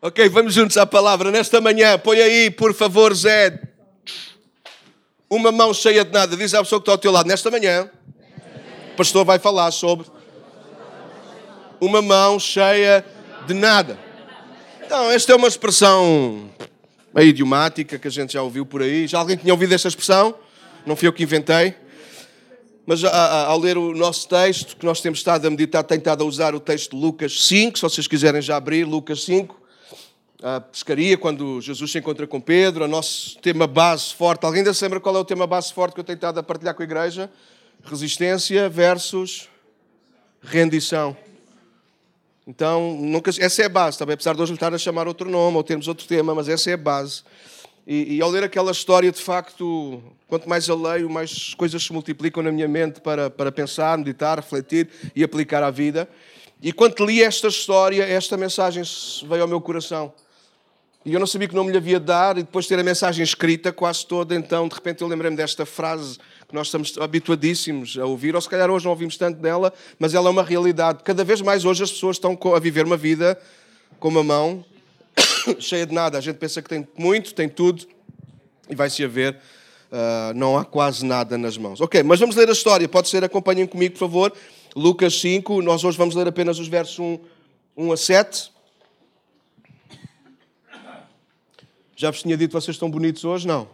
Ok, vamos juntos à palavra. Nesta manhã, põe aí, por favor, Zé, uma mão cheia de nada. Diz à pessoa que está ao teu lado. Nesta manhã, o pastor vai falar sobre uma mão cheia de nada. Então, esta é uma expressão meio idiomática que a gente já ouviu por aí. Já alguém tinha ouvido esta expressão? Não fui eu que inventei. Mas ao ler o nosso texto, que nós temos estado a meditar, tenho estado a usar o texto de Lucas 5, se vocês quiserem já abrir, Lucas 5 a pescaria, quando Jesus se encontra com Pedro, o nosso tema base forte. Alguém ainda se lembra qual é o tema base forte que eu tenho estado a partilhar com a igreja? Resistência versus rendição. Então, nunca, essa é a base, também, apesar de hoje estar a chamar outro nome ou termos outro tema, mas essa é a base. E, e, ao ler aquela história, de facto, quanto mais eu leio, mais coisas se multiplicam na minha mente para, para pensar, meditar, refletir e aplicar à vida. E quando li esta história, esta mensagem veio ao meu coração. E eu não sabia que nome lhe havia de dar, e depois de ter a mensagem escrita quase toda, então de repente eu lembrei-me desta frase que nós estamos habituadíssimos a ouvir, ou se calhar hoje não ouvimos tanto dela, mas ela é uma realidade. Cada vez mais hoje as pessoas estão a viver uma vida com uma mão cheia de nada. A gente pensa que tem muito, tem tudo, e vai-se a ver, uh, não há quase nada nas mãos. Ok, mas vamos ler a história. Pode ser, acompanhem comigo, por favor. Lucas 5, nós hoje vamos ler apenas os versos 1, 1 a 7. Já vos tinha dito que vocês estão bonitos hoje? Não.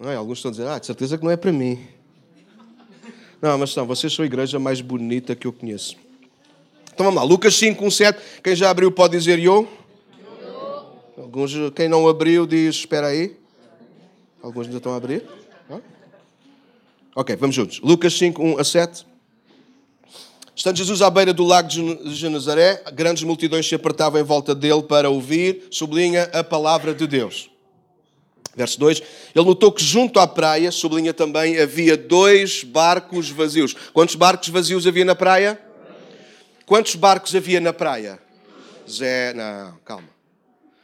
não é? Alguns estão a dizer, ah, de certeza que não é para mim. Não, mas não, vocês são a igreja mais bonita que eu conheço. Então vamos lá, Lucas 5, 1, 7. Quem já abriu pode dizer eu. Alguns, quem não abriu diz, espera aí. Alguns ainda estão a abrir. Ok, vamos juntos. Lucas 5, 1 a 7. Estando Jesus à beira do lago de Genezaré, grandes multidões se apertavam em volta dele para ouvir, sublinha a palavra de Deus. Verso 2: Ele notou que junto à praia, sublinha também, havia dois barcos vazios. Quantos barcos vazios havia na praia? Quantos barcos havia na praia? Zé, não, calma.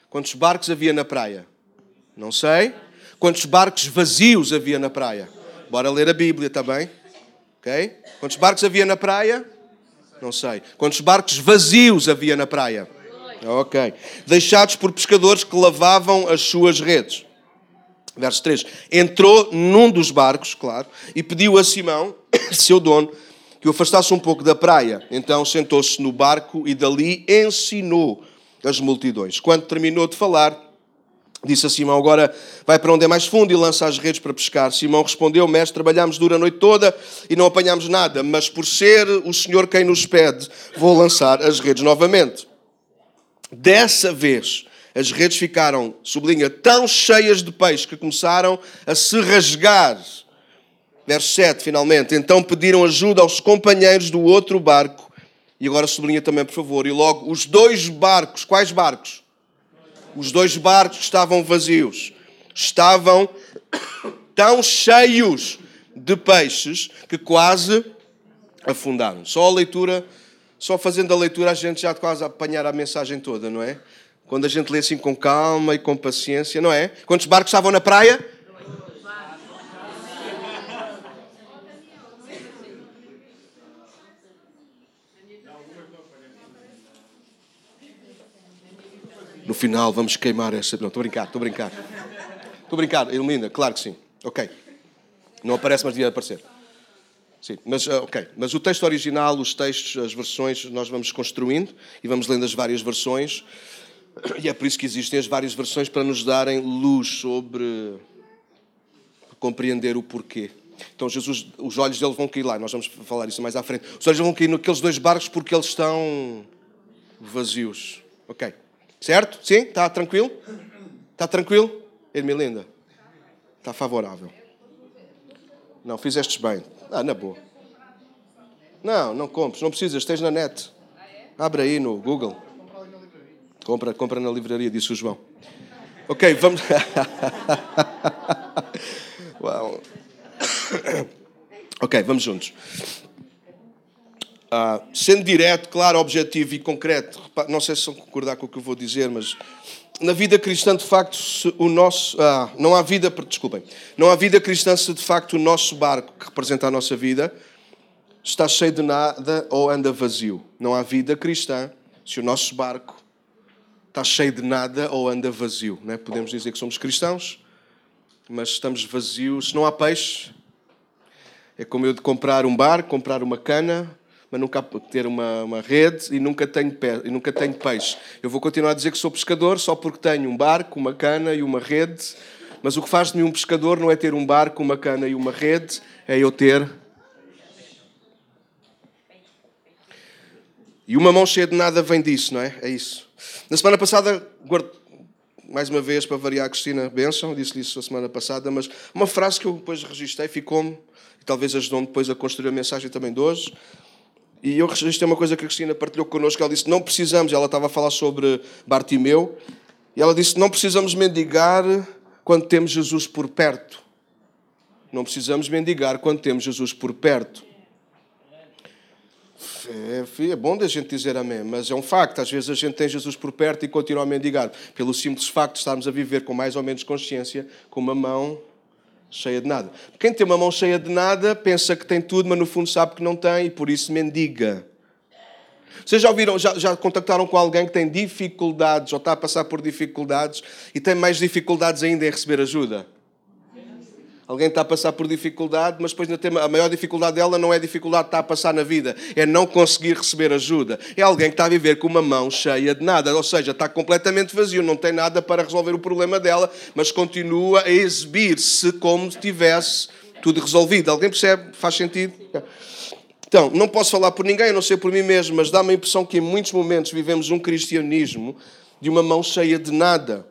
Quantos barcos havia na praia? Não sei. Quantos barcos vazios havia na praia? Bora ler a Bíblia, está bem? Ok? Quantos barcos havia na praia? Não sei. Quantos barcos vazios havia na praia? Ok. Deixados por pescadores que lavavam as suas redes. Verso 3. Entrou num dos barcos, claro, e pediu a Simão, seu dono, que o afastasse um pouco da praia. Então sentou-se no barco e dali ensinou as multidões. Quando terminou de falar, Disse a Simão: Agora vai para onde é mais fundo e lança as redes para pescar. Simão respondeu: Mestre, trabalhámos dura a noite toda e não apanhámos nada, mas por ser o Senhor quem nos pede, vou lançar as redes novamente. Dessa vez, as redes ficaram, sublinha, tão cheias de peixe que começaram a se rasgar. Verso 7, finalmente. Então pediram ajuda aos companheiros do outro barco. E agora sublinha também, por favor. E logo, os dois barcos, quais barcos? Os dois barcos estavam vazios, estavam tão cheios de peixes que quase afundaram. Só a leitura, só fazendo a leitura, a gente já quase apanhar a mensagem toda, não é? Quando a gente lê assim com calma e com paciência, não é? Quantos barcos estavam na praia? No final vamos queimar essa. Não, estou a brincar, estou a brincar. Estou a brincar, ilumina, claro que sim. Ok. Não aparece, mas devia aparecer. Sim, mas, ah, ok. Mas o texto original, os textos, as versões, nós vamos construindo e vamos lendo as várias versões. E é por isso que existem as várias versões para nos darem luz sobre compreender o porquê. Então Jesus, os olhos dele vão cair lá, nós vamos falar isso mais à frente. Os olhos vão cair naqueles dois barcos porque eles estão vazios. Ok. Certo? Sim? Está tranquilo? Está tranquilo? Ermelinda? Está favorável. Não, fizestes bem. Ah, na boa. Não, não compres, não precisas, esteja na net. Abre aí no Google. Compra, compra na livraria, disse o João. Ok, vamos. Ok, vamos juntos. Ah, sendo direto, claro, objetivo e concreto, não sei se vão concordar com o que eu vou dizer, mas na vida cristã, de facto, o nosso. Ah, não há vida. Desculpem. Não há vida cristã se de facto o nosso barco, que representa a nossa vida, está cheio de nada ou anda vazio. Não há vida cristã se o nosso barco está cheio de nada ou anda vazio. Não é? Podemos dizer que somos cristãos, mas estamos vazios. Se não há peixe, é como eu de comprar um bar, comprar uma cana, mas nunca ter uma, uma rede e nunca, tenho pé, e nunca tenho peixe. Eu vou continuar a dizer que sou pescador só porque tenho um barco, uma cana e uma rede, mas o que faz de mim um pescador não é ter um barco, uma cana e uma rede, é eu ter. E uma mão cheia de nada vem disso, não é? É isso. Na semana passada, guardo, mais uma vez, para variar, a Cristina Benção, disse-lhe isso a semana passada, mas uma frase que eu depois registrei ficou-me, e talvez ajudou-me depois a construir a mensagem também de hoje. E eu registrei uma coisa que a Cristina partilhou connosco, ela disse, não precisamos, ela estava a falar sobre Bartimeu, e ela disse, não precisamos mendigar quando temos Jesus por perto. Não precisamos mendigar quando temos Jesus por perto. É, é bom da gente dizer amém, mas é um facto. Às vezes a gente tem Jesus por perto e continua a mendigar, pelo simples facto de estarmos a viver com mais ou menos consciência, com uma mão cheia de nada. Quem tem uma mão cheia de nada pensa que tem tudo, mas no fundo sabe que não tem e por isso mendiga. Vocês já ouviram, já, já contactaram com alguém que tem dificuldades ou está a passar por dificuldades e tem mais dificuldades ainda em receber ajuda? Alguém está a passar por dificuldade, mas depois a maior dificuldade dela não é a dificuldade que está a passar na vida, é não conseguir receber ajuda. É alguém que está a viver com uma mão cheia de nada, ou seja, está completamente vazio, não tem nada para resolver o problema dela, mas continua a exibir-se como se tivesse tudo resolvido. Alguém percebe? Faz sentido? Então, não posso falar por ninguém, a não ser por mim mesmo, mas dá-me a impressão que em muitos momentos vivemos um cristianismo de uma mão cheia de nada.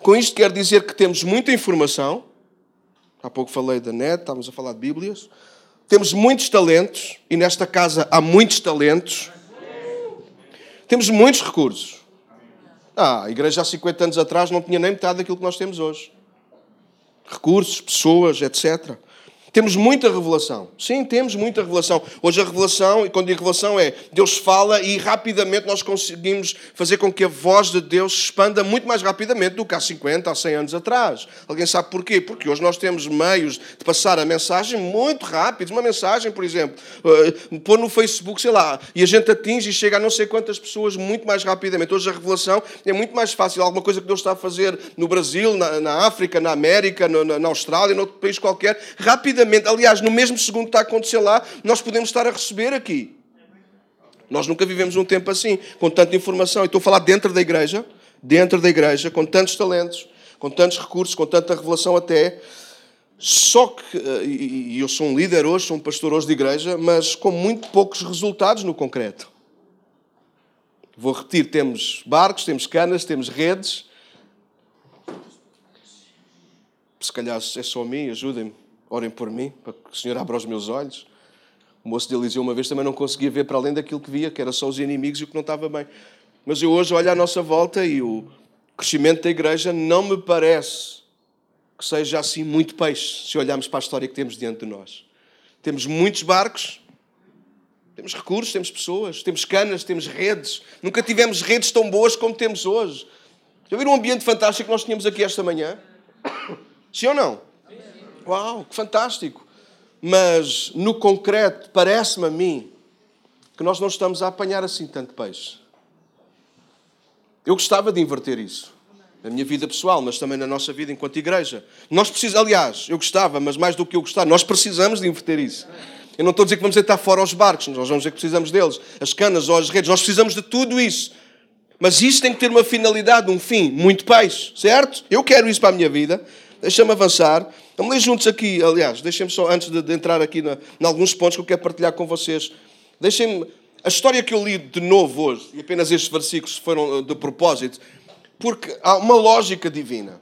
Com isto quer dizer que temos muita informação Há pouco falei da net, estávamos a falar de Bíblias. Temos muitos talentos, e nesta casa há muitos talentos. Temos muitos recursos. Ah, a igreja há 50 anos atrás não tinha nem metade daquilo que nós temos hoje. Recursos, pessoas, etc. Temos muita revelação. Sim, temos muita revelação. Hoje a revelação, e quando digo revelação, é Deus fala e rapidamente nós conseguimos fazer com que a voz de Deus se expanda muito mais rapidamente do que há 50, há 100 anos atrás. Alguém sabe porquê? Porque hoje nós temos meios de passar a mensagem muito rápidos. Uma mensagem, por exemplo, uh, pôr no Facebook, sei lá, e a gente atinge e chega a não sei quantas pessoas muito mais rapidamente. Hoje a revelação é muito mais fácil. Alguma coisa que Deus está a fazer no Brasil, na, na África, na América, na, na Austrália, noutro país qualquer, rapidamente rapidamente, aliás, no mesmo segundo que está a acontecer lá, nós podemos estar a receber aqui. Nós nunca vivemos um tempo assim, com tanta informação. E estou a falar dentro da igreja, dentro da igreja, com tantos talentos, com tantos recursos, com tanta revelação até. Só que, eh, e eu sou um líder hoje, sou um pastor hoje de igreja, mas com muito poucos resultados no concreto. Vou repetir: temos barcos, temos canas, temos redes. Se calhar é só a mim, ajudem-me orem por mim, para que o Senhor abra os meus olhos. O moço de Eliseu uma vez também não conseguia ver para além daquilo que via, que era só os inimigos e o que não estava bem. Mas eu hoje olho à nossa volta e o crescimento da igreja não me parece que seja assim muito peixe, se olharmos para a história que temos diante de nós. Temos muitos barcos, temos recursos, temos pessoas, temos canas, temos redes. Nunca tivemos redes tão boas como temos hoje. Já viram um ambiente fantástico que nós tínhamos aqui esta manhã? Sim ou não? Uau, que fantástico! Mas no concreto, parece-me a mim que nós não estamos a apanhar assim tanto peixe. Eu gostava de inverter isso. Na minha vida pessoal, mas também na nossa vida enquanto igreja. Nós precisamos, aliás, eu gostava, mas mais do que eu gostar, nós precisamos de inverter isso. Eu não estou a dizer que vamos deitar fora os barcos, nós vamos dizer que precisamos deles, as canas ou as redes, nós precisamos de tudo isso. Mas isso tem que ter uma finalidade, um fim, muito peixe, certo? Eu quero isso para a minha vida. Deixa-me avançar. Vamos ler juntos aqui, aliás, deixem-me só, antes de, de entrar aqui em alguns pontos que eu quero partilhar com vocês, deixem-me, a história que eu li de novo hoje, e apenas estes versículos foram eh, de propósito, porque há uma lógica divina.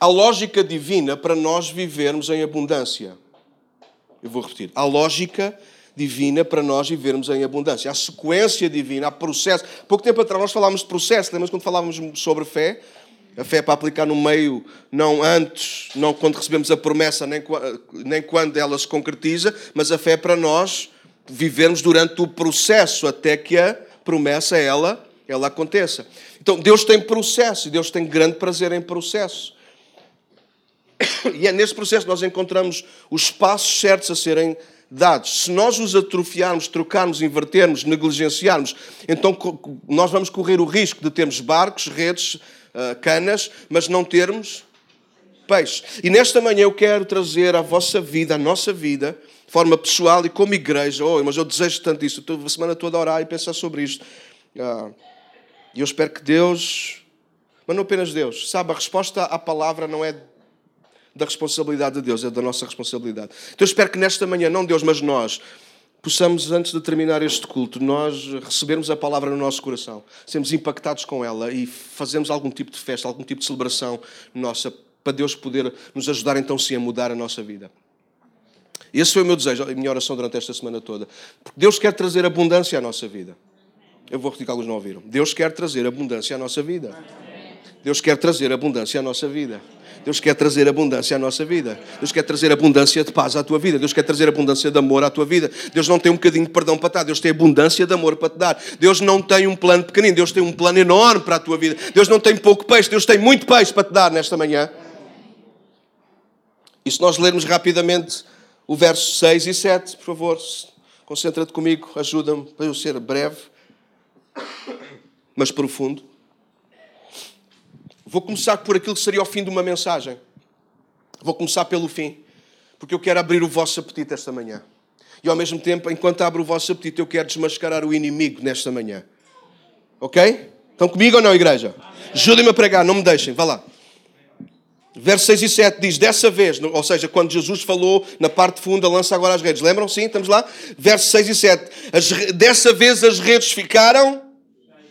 Há lógica divina para nós vivermos em abundância. Eu vou repetir. Há lógica divina para nós vivermos em abundância. Há sequência divina, há processo. Pouco tempo atrás nós falámos de processo, lembras quando falávamos sobre fé? A fé é para aplicar no meio, não antes, não quando recebemos a promessa, nem, nem quando ela se concretiza, mas a fé é para nós vivermos durante o processo até que a promessa ela, ela aconteça. Então Deus tem processo, e Deus tem grande prazer em processo. E é nesse processo que nós encontramos os passos certos a serem dados. Se nós os atrofiarmos, trocarmos, invertermos, negligenciarmos, então nós vamos correr o risco de termos barcos, redes, ah, canas, mas não termos peixe. E nesta manhã eu quero trazer à vossa vida, à nossa vida, de forma pessoal e como igreja. Oh, mas eu desejo tanto isso. Estou a semana toda a orar e pensar sobre isto. Ah, e eu espero que Deus, mas não apenas Deus, sabe, a resposta à palavra não é da responsabilidade de Deus, é da nossa responsabilidade. Então eu espero que nesta manhã, não Deus, mas nós, possamos, antes de terminar este culto, nós recebermos a palavra no nosso coração, sermos impactados com ela e fazermos algum tipo de festa, algum tipo de celebração nossa, para Deus poder nos ajudar então sim a mudar a nossa vida. Esse foi o meu desejo, a minha oração durante esta semana toda. Porque Deus quer trazer abundância à nossa vida. Eu vou repetir que alguns não ouviram. Deus quer trazer abundância à nossa vida. Deus quer trazer abundância à nossa vida. Deus quer trazer abundância à nossa vida. Deus quer trazer abundância de paz à tua vida. Deus quer trazer abundância de amor à tua vida. Deus não tem um bocadinho de perdão para te dar. Deus tem abundância de amor para te dar. Deus não tem um plano pequenino. Deus tem um plano enorme para a tua vida. Deus não tem pouco peixe. Deus tem muito peixe para te dar nesta manhã. E se nós lermos rapidamente o verso 6 e 7, por favor, concentra-te comigo, ajuda-me para eu ser breve, mas profundo. Vou começar por aquilo que seria o fim de uma mensagem. Vou começar pelo fim, porque eu quero abrir o vosso apetite esta manhã. E ao mesmo tempo, enquanto abro o vosso apetite, eu quero desmascarar o inimigo nesta manhã. Ok? Estão comigo ou não, igreja? Ajudem-me a pregar, não me deixem, vá lá. Verso 6 e 7 diz: Dessa vez, ou seja, quando Jesus falou na parte funda, lança agora as redes. Lembram? Sim, estamos lá? Verso 6 e 7. As, dessa vez as redes ficaram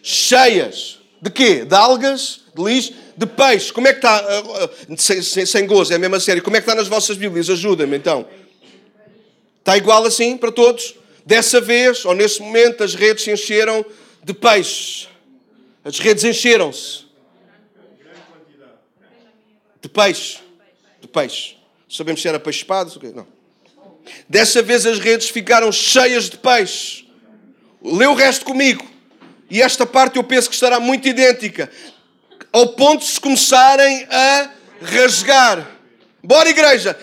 cheias. De quê? De algas, de lixo, de peixe. Como é que está? Ah, ah, sem, sem, sem gozo, é a mesma série. Como é que está nas vossas Bíblias? Ajudem-me então. Está igual assim para todos? Dessa vez, ou nesse momento, as redes se encheram de peixe. As redes encheram-se. De peixe. De peixe. Sabemos se era peixe espada? Não. Dessa vez as redes ficaram cheias de peixe. Lê o resto comigo. E esta parte eu penso que estará muito idêntica ao ponto de se começarem a rasgar. Bora, igreja!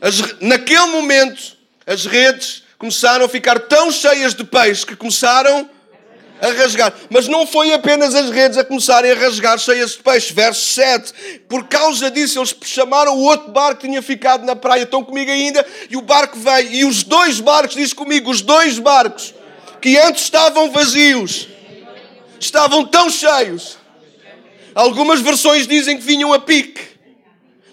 As, naquele momento, as redes começaram a ficar tão cheias de peixe que começaram a rasgar. Mas não foi apenas as redes a começarem a rasgar cheias de peixe. Verso 7. Por causa disso, eles chamaram o outro barco que tinha ficado na praia. Estão comigo ainda? E o barco veio. E os dois barcos, diz comigo, os dois barcos que antes estavam vazios, estavam tão cheios Algumas versões dizem que vinham a pique.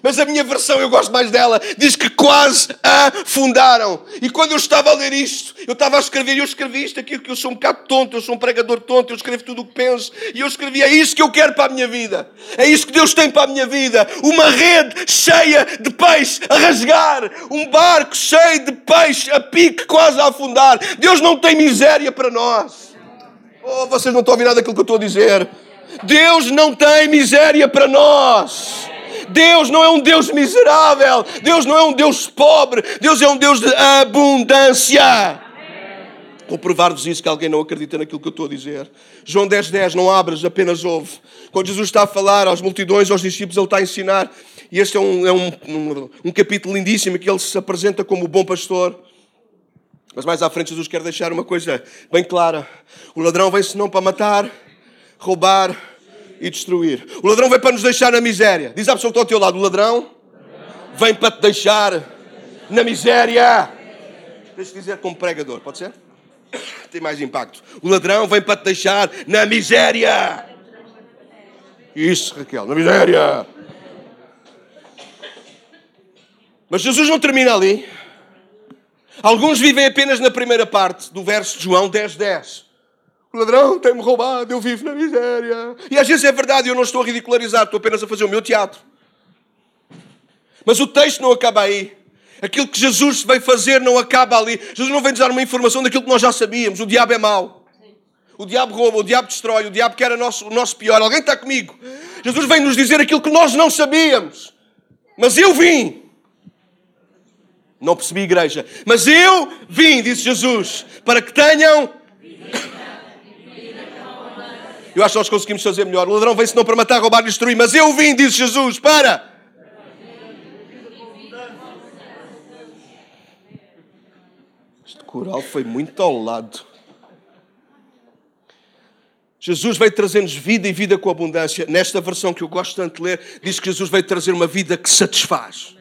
Mas a minha versão, eu gosto mais dela, diz que quase afundaram. E quando eu estava a ler isto, eu estava a escrever, e eu escrevi isto aqui, que eu sou um bocado tonto, eu sou um pregador tonto, eu escrevo tudo o que penso, e eu escrevi, é isso que eu quero para a minha vida. É isso que Deus tem para a minha vida. Uma rede cheia de peixe a rasgar. Um barco cheio de peixe a pique, quase a afundar. Deus não tem miséria para nós. Oh, vocês não estão a ouvir nada daquilo que eu estou a dizer. Deus não tem miséria para nós. Deus não é um Deus miserável. Deus não é um Deus pobre. Deus é um Deus de abundância. Vou provar-vos isso que alguém não acredita naquilo que eu estou a dizer. João 10, 10, não abras, apenas ouve. Quando Jesus está a falar às multidões, aos discípulos, ele está a ensinar. E este é um, é um, um, um capítulo lindíssimo que ele se apresenta como o bom pastor. Mas mais à frente, Jesus quer deixar uma coisa bem clara: o ladrão vem-se não para matar, roubar e destruir. O ladrão vem para nos deixar na miséria. Diz à pessoa que está ao teu lado: o ladrão vem para te deixar na miséria. Deixa eu dizer como pregador, pode ser? Tem mais impacto. O ladrão vem para te deixar na miséria. Isso, Raquel, na miséria. Mas Jesus não termina ali. Alguns vivem apenas na primeira parte do verso de João 10, 10. O ladrão tem-me roubado, eu vivo na miséria. E às vezes é verdade, eu não estou a ridicularizar, estou apenas a fazer o meu teatro. Mas o texto não acaba aí. Aquilo que Jesus veio fazer não acaba ali. Jesus não vem nos dar uma informação daquilo que nós já sabíamos. O diabo é mau. O diabo rouba, o diabo destrói, o diabo quer nosso, o nosso pior. Alguém está comigo? Jesus vem nos dizer aquilo que nós não sabíamos. Mas eu vim. Não percebi, igreja. Mas eu vim, disse Jesus, para que tenham eu acho que nós conseguimos fazer melhor. O ladrão vem-se não para matar, roubar e destruir, mas eu vim, disse Jesus, para. coral foi muito ao lado. Jesus veio trazer-nos vida e vida com abundância. Nesta versão que eu gosto tanto de ler, diz que Jesus veio trazer uma vida que satisfaz.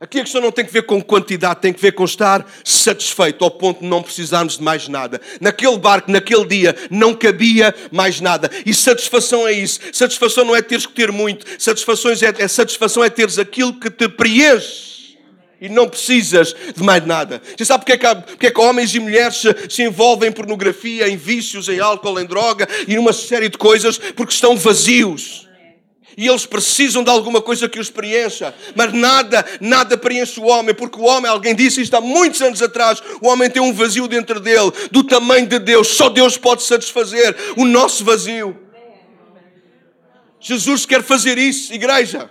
Aqui a questão não tem que ver com quantidade, tem que ver com estar satisfeito ao ponto de não precisarmos de mais nada. Naquele barco, naquele dia, não cabia mais nada. E satisfação é isso. Satisfação não é teres que ter muito. Satisfação é, é, satisfação é teres aquilo que te preenche. E não precisas de mais nada. Você sabe porque é que, porque é que homens e mulheres se envolvem em pornografia, em vícios, em álcool, em droga e numa série de coisas? Porque estão vazios e eles precisam de alguma coisa que os preencha. Mas nada, nada preenche o homem, porque o homem, alguém disse isto há muitos anos atrás, o homem tem um vazio dentro dele, do tamanho de Deus. Só Deus pode satisfazer o nosso vazio. Jesus quer fazer isso, igreja.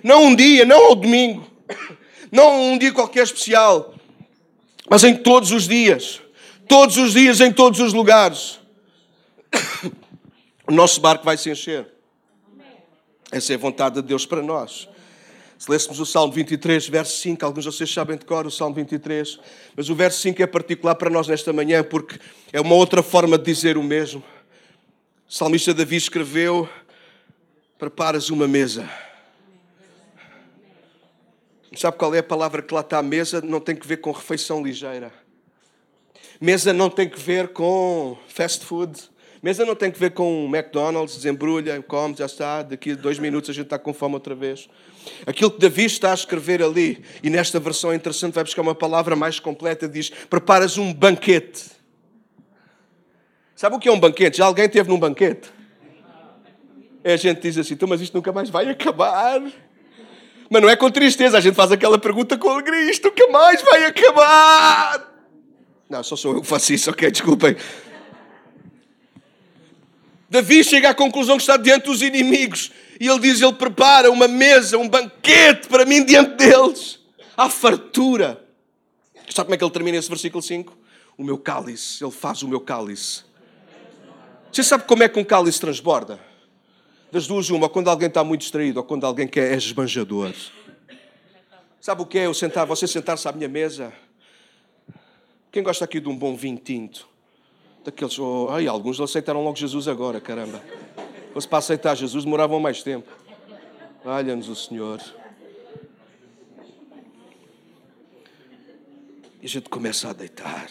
Não um dia, não ao domingo, não um dia qualquer especial, mas em todos os dias. Todos os dias, em todos os lugares. O nosso barco vai se encher. Essa é a vontade de Deus para nós. Se lêssemos o Salmo 23, verso 5, alguns de vocês sabem de cor o Salmo 23, mas o verso 5 é particular para nós nesta manhã porque é uma outra forma de dizer o mesmo. O salmista Davi escreveu: Preparas uma mesa. Sabe qual é a palavra que lá está? Mesa não tem que ver com refeição ligeira. Mesa não tem que ver com fast food. Mesa não tem que ver com McDonald's, desembrulha, come, já está, daqui a dois minutos a gente está com fome outra vez. Aquilo que Davi está a escrever ali, e nesta versão é interessante, vai buscar uma palavra mais completa, diz: preparas um banquete. Sabe o que é um banquete? Já alguém teve num banquete? E a gente diz assim, então, mas isto nunca mais vai acabar. Mas não é com tristeza, a gente faz aquela pergunta com alegria: isto nunca mais vai acabar. Não, só sou eu que faço isso, ok, desculpem. Davi chega à conclusão que está diante dos inimigos e ele diz: Ele prepara uma mesa, um banquete para mim diante deles. Há fartura. Sabe como é que ele termina esse versículo 5? O meu cálice, ele faz o meu cálice. Você sabe como é que um cálice transborda? Das duas, uma, quando alguém está muito distraído ou quando alguém quer é esbanjador. Sabe o que é eu sentar, você sentar-se à minha mesa? Quem gosta aqui de um bom vinho tinto? Daqueles. Oh, ai, alguns aceitaram logo Jesus agora, caramba. Fosse para aceitar Jesus, demoravam mais tempo. Olha-nos o Senhor. E a gente começa a deitar.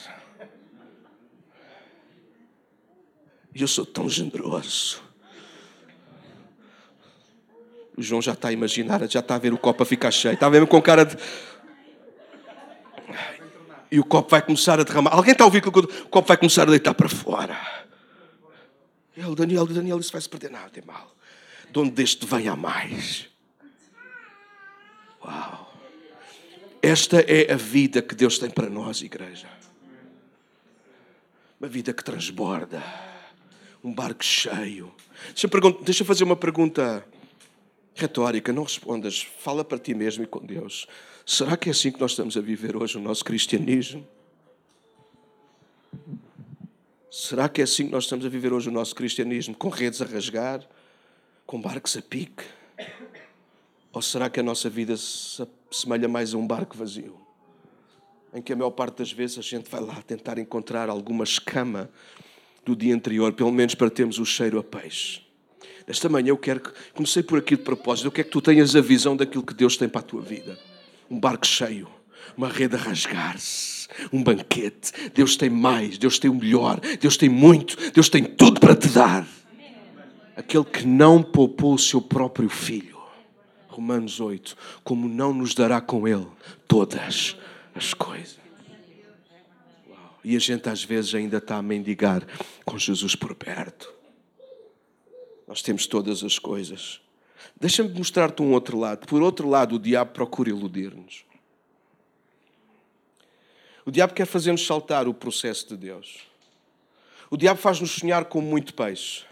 E eu sou tão generoso. O João já está a imaginar, já está a ver o copo a ficar cheio. Está mesmo com cara de e o copo vai começar a derramar. Alguém está a ouvir que o copo vai começar a deitar para fora. Ele, Daniel, Daniel, isso vai se perder. Não, tem mal. De onde deste vem a mais. Uau. Esta é a vida que Deus tem para nós, igreja. Uma vida que transborda. Um barco cheio. Deixa, deixa eu fazer uma pergunta retórica. Não respondas. Fala para ti mesmo e com Deus. Será que é assim que nós estamos a viver hoje o nosso cristianismo? Será que é assim que nós estamos a viver hoje o nosso cristianismo? Com redes a rasgar? Com barcos a pique? Ou será que a nossa vida se assemelha mais a um barco vazio? Em que a maior parte das vezes a gente vai lá tentar encontrar alguma escama do dia anterior, pelo menos para termos o cheiro a peixe. Nesta manhã eu quero que, comecei por aqui de propósito, eu quero que tu tenhas a visão daquilo que Deus tem para a tua vida um barco cheio, uma rede a rasgar-se, um banquete. Deus tem mais, Deus tem o melhor, Deus tem muito, Deus tem tudo para te dar. Aquele que não poupou o seu próprio filho, Romanos 8, como não nos dará com ele todas as coisas. E a gente às vezes ainda está a mendigar com Jesus por perto. Nós temos todas as coisas. Deixa-me mostrar-te um outro lado. Por outro lado, o diabo procura iludir-nos. O diabo quer fazer-nos saltar o processo de Deus. O diabo faz-nos sonhar com muito peixe.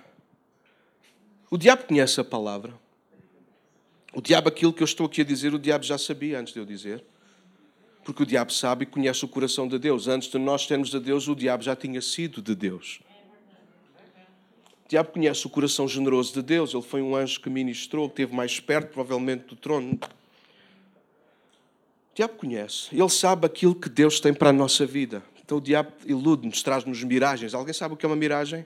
O diabo conhece a palavra. O diabo, aquilo que eu estou aqui a dizer, o diabo já sabia antes de eu dizer. Porque o diabo sabe e conhece o coração de Deus. Antes de nós termos de Deus, o diabo já tinha sido de Deus diabo conhece o coração generoso de Deus. Ele foi um anjo que ministrou, que esteve mais perto, provavelmente, do trono. O diabo conhece, ele sabe aquilo que Deus tem para a nossa vida. Então o diabo ilude-nos, traz-nos miragens. Alguém sabe o que é uma miragem?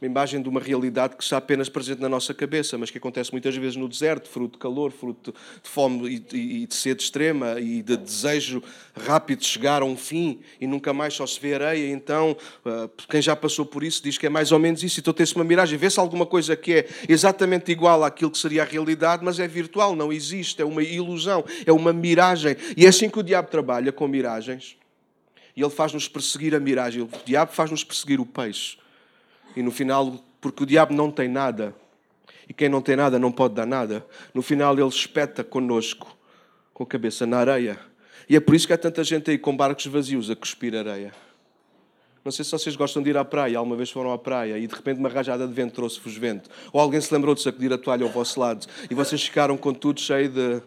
Uma imagem de uma realidade que está apenas presente na nossa cabeça, mas que acontece muitas vezes no deserto, fruto de calor, fruto de fome e de sede extrema e de desejo rápido de chegar a um fim e nunca mais só se vê areia. Então, ah, quem já passou por isso diz que é mais ou menos isso. Então tem-se uma miragem, vê-se alguma coisa que é exatamente igual àquilo que seria a realidade, mas é virtual, não existe, é uma ilusão, é uma miragem. E é assim que o diabo trabalha com miragens. E ele faz-nos perseguir a miragem, o diabo faz-nos perseguir o peixe. E no final, porque o diabo não tem nada, e quem não tem nada não pode dar nada, no final ele espeta connosco, com a cabeça na areia. E é por isso que há tanta gente aí com barcos vazios a cuspir areia. Não sei se vocês gostam de ir à praia, alguma vez foram à praia e de repente uma rajada de vento trouxe-vos vento. Ou alguém se lembrou de sacudir a toalha ao vosso lado e vocês ficaram com tudo cheio de,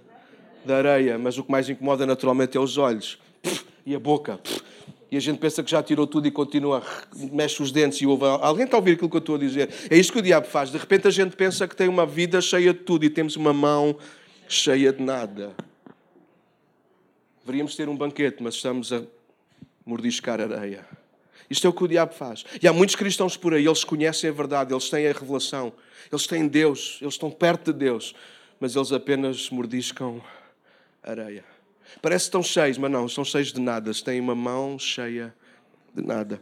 de areia, mas o que mais incomoda naturalmente é os olhos e a boca e a gente pensa que já tirou tudo e continua, mexe os dentes e ouve. Alguém está a ouvir aquilo que eu estou a dizer? É isto que o diabo faz. De repente a gente pensa que tem uma vida cheia de tudo e temos uma mão cheia de nada. Deveríamos ter um banquete, mas estamos a mordiscar areia. Isto é o que o diabo faz. E há muitos cristãos por aí, eles conhecem a verdade, eles têm a revelação, eles têm Deus, eles estão perto de Deus, mas eles apenas mordiscam areia. Parece que estão cheios, mas não, estão cheios de nada. Têm uma mão cheia de nada.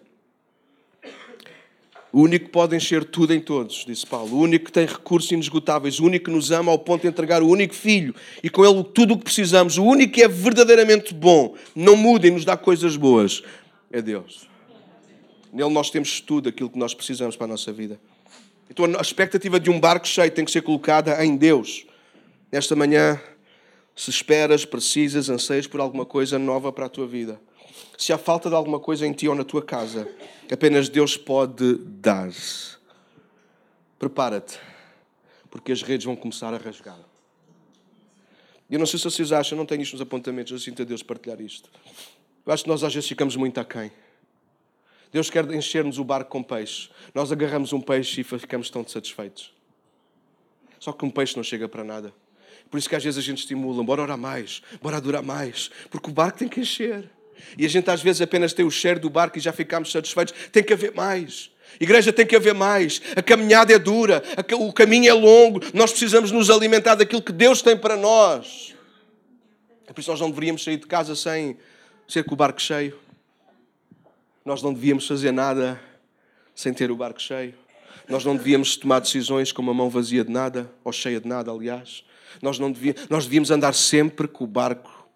O único que pode encher tudo em todos, disse Paulo. O único que tem recursos inesgotáveis. O único que nos ama ao ponto de entregar o único filho e com ele tudo o que precisamos. O único que é verdadeiramente bom, não muda e nos dá coisas boas, é Deus. Nele nós temos tudo aquilo que nós precisamos para a nossa vida. Então a expectativa de um barco cheio tem que ser colocada em Deus. Nesta manhã se esperas, precisas, anseias por alguma coisa nova para a tua vida. Se há falta de alguma coisa em ti ou na tua casa, apenas Deus pode dar. Prepara-te, porque as redes vão começar a rasgar. Eu não sei se vocês acham, não tenho isto nos apontamentos, eu sinto a Deus partilhar isto. Eu acho que nós às vezes ficamos muito aquém. Deus quer encher-nos o barco com peixe. Nós agarramos um peixe e ficamos tão satisfeitos. Só que um peixe não chega para nada. Por isso que às vezes a gente estimula, bora orar mais, bora durar mais, porque o barco tem que encher. E a gente às vezes apenas tem o cheiro do barco e já ficamos satisfeitos. Tem que haver mais. Igreja tem que haver mais. A caminhada é dura, o caminho é longo. Nós precisamos nos alimentar daquilo que Deus tem para nós. É por isso nós não deveríamos sair de casa sem ser com o barco cheio. Nós não devíamos fazer nada sem ter o barco cheio. Nós não devíamos tomar decisões com uma mão vazia de nada, ou cheia de nada, aliás. Nós, não devíamos, nós devíamos andar sempre com o barco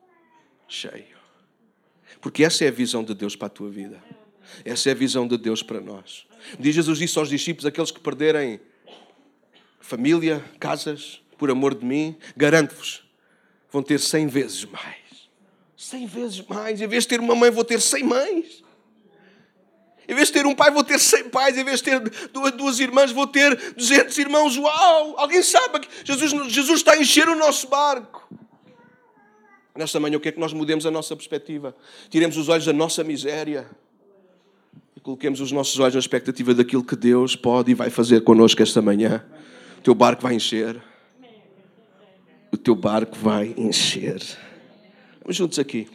cheio. Porque essa é a visão de Deus para a tua vida. Essa é a visão de Deus para nós. Diz Jesus isso aos discípulos, aqueles que perderem família, casas, por amor de mim, garanto-vos, vão ter cem vezes mais. Cem vezes mais. Em vez de ter uma mãe, vou ter cem mães. Em vez de ter um pai, vou ter 100 pais. Em vez de ter duas, duas irmãs, vou ter 200 irmãos. Uau! Alguém sabe que Jesus, Jesus está a encher o nosso barco. Nesta manhã, o que é que nós mudemos a nossa perspectiva? Tiremos os olhos da nossa miséria e coloquemos os nossos olhos na expectativa daquilo que Deus pode e vai fazer connosco esta manhã. O teu barco vai encher. O teu barco vai encher. Vamos juntos aqui.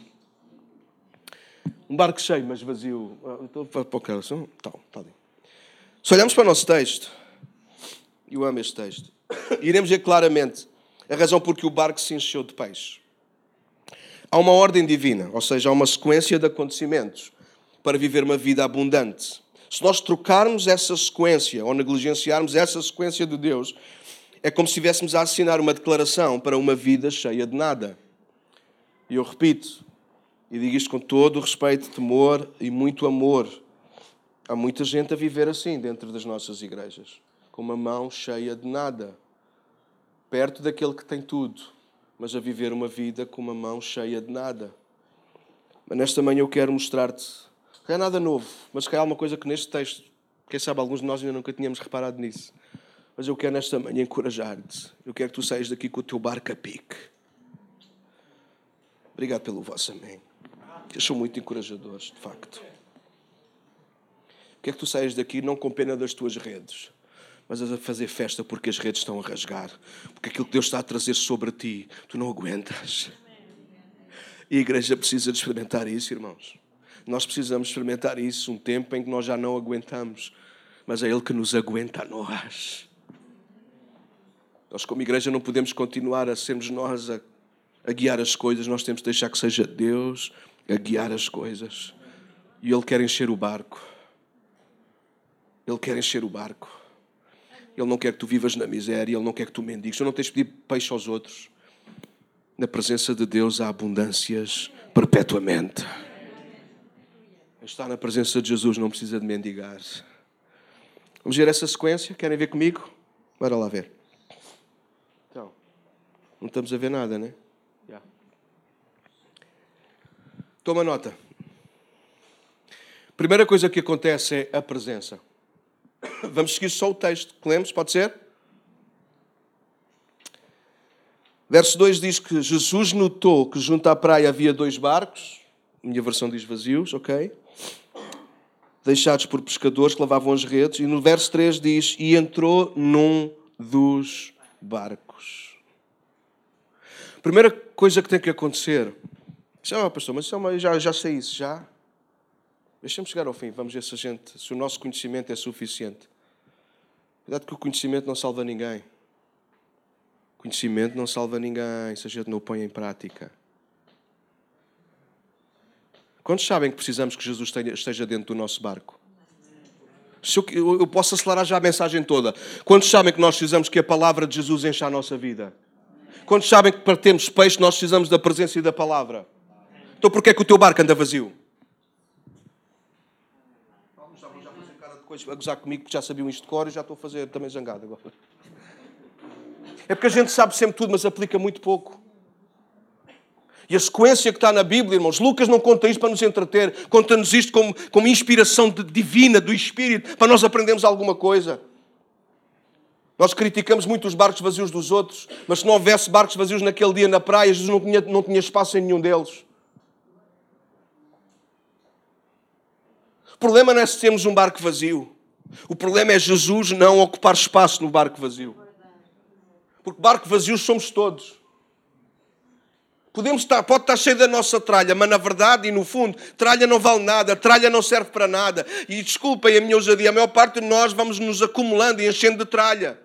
Um barco cheio, mas vazio. Ah, estou para o cara. Está ali. Se olharmos para o nosso texto, eu amo este texto, iremos ver claramente a razão por que o barco se encheu de peixe. Há uma ordem divina, ou seja, há uma sequência de acontecimentos para viver uma vida abundante. Se nós trocarmos essa sequência ou negligenciarmos essa sequência de Deus, é como se estivéssemos a assinar uma declaração para uma vida cheia de nada. E eu repito, e digo isto com todo o respeito, temor e muito amor. Há muita gente a viver assim dentro das nossas igrejas, com uma mão cheia de nada, perto daquele que tem tudo, mas a viver uma vida com uma mão cheia de nada. Mas nesta manhã eu quero mostrar-te que é nada novo, mas que há alguma coisa que neste texto, quem sabe alguns de nós ainda nunca tínhamos reparado nisso. Mas eu quero nesta manhã encorajar-te. Eu quero que tu saias daqui com o teu barco a pique. Obrigado pelo vosso amém que são muito encorajadores, de facto. O que é que tu saias daqui não com pena das tuas redes, mas a fazer festa porque as redes estão a rasgar, porque aquilo que Deus está a trazer sobre ti, tu não aguentas. E a igreja precisa de experimentar isso, irmãos. Nós precisamos experimentar isso um tempo em que nós já não aguentamos, mas é Ele que nos aguenta a nós. Nós, como igreja, não podemos continuar a sermos nós a, a guiar as coisas, nós temos de deixar que seja Deus a guiar as coisas. E Ele quer encher o barco. Ele quer encher o barco. Ele não quer que tu vivas na miséria, Ele não quer que tu mendigues. Tu não tens de pedir peixe aos outros. Na presença de Deus há abundâncias perpetuamente. Estar na presença de Jesus não precisa de mendigar. Vamos ver essa sequência? Querem ver comigo? Bora lá ver. Então, não estamos a ver nada, né? Yeah. Toma nota. Primeira coisa que acontece é a presença. Vamos seguir só o texto que lemos, pode ser? Verso 2 diz que Jesus notou que junto à praia havia dois barcos, minha versão diz vazios, ok? Deixados por pescadores que lavavam as redes. E no verso 3 diz: E entrou num dos barcos. Primeira coisa que tem que acontecer. Ah, pastor, mas é já, já sei isso, já. Deixa-me chegar ao fim, vamos ver se, gente, se o nosso conhecimento é suficiente. Cuidado que o conhecimento não salva ninguém. Conhecimento não salva ninguém se a gente não o põe em prática. Quantos sabem que precisamos que Jesus esteja dentro do nosso barco? Se eu, eu posso acelerar já a mensagem toda. Quantos sabem que nós precisamos que a palavra de Jesus encha a nossa vida? Quantos sabem que para termos peixe nós precisamos da presença e da palavra? Então porquê é que o teu barco anda vazio? Já fazer cara de coisa a gozar comigo porque já sabiam isto de cor e já estou a fazer também zangado agora. É porque a gente sabe sempre tudo, mas aplica muito pouco. E a sequência que está na Bíblia, irmãos, Lucas não conta isto para nos entreter, conta-nos isto como, como inspiração divina do Espírito, para nós aprendermos alguma coisa. Nós criticamos muito os barcos vazios dos outros, mas se não houvesse barcos vazios naquele dia na praia, Jesus não tinha, não tinha espaço em nenhum deles. Problema não é se temos um barco vazio. O problema é Jesus não ocupar espaço no barco vazio. Porque barco vazios somos todos. Podemos estar, pode estar cheio da nossa tralha, mas na verdade e no fundo, tralha não vale nada, tralha não serve para nada. E desculpem a minha ousadia, a maior parte de nós vamos nos acumulando e enchendo de tralha.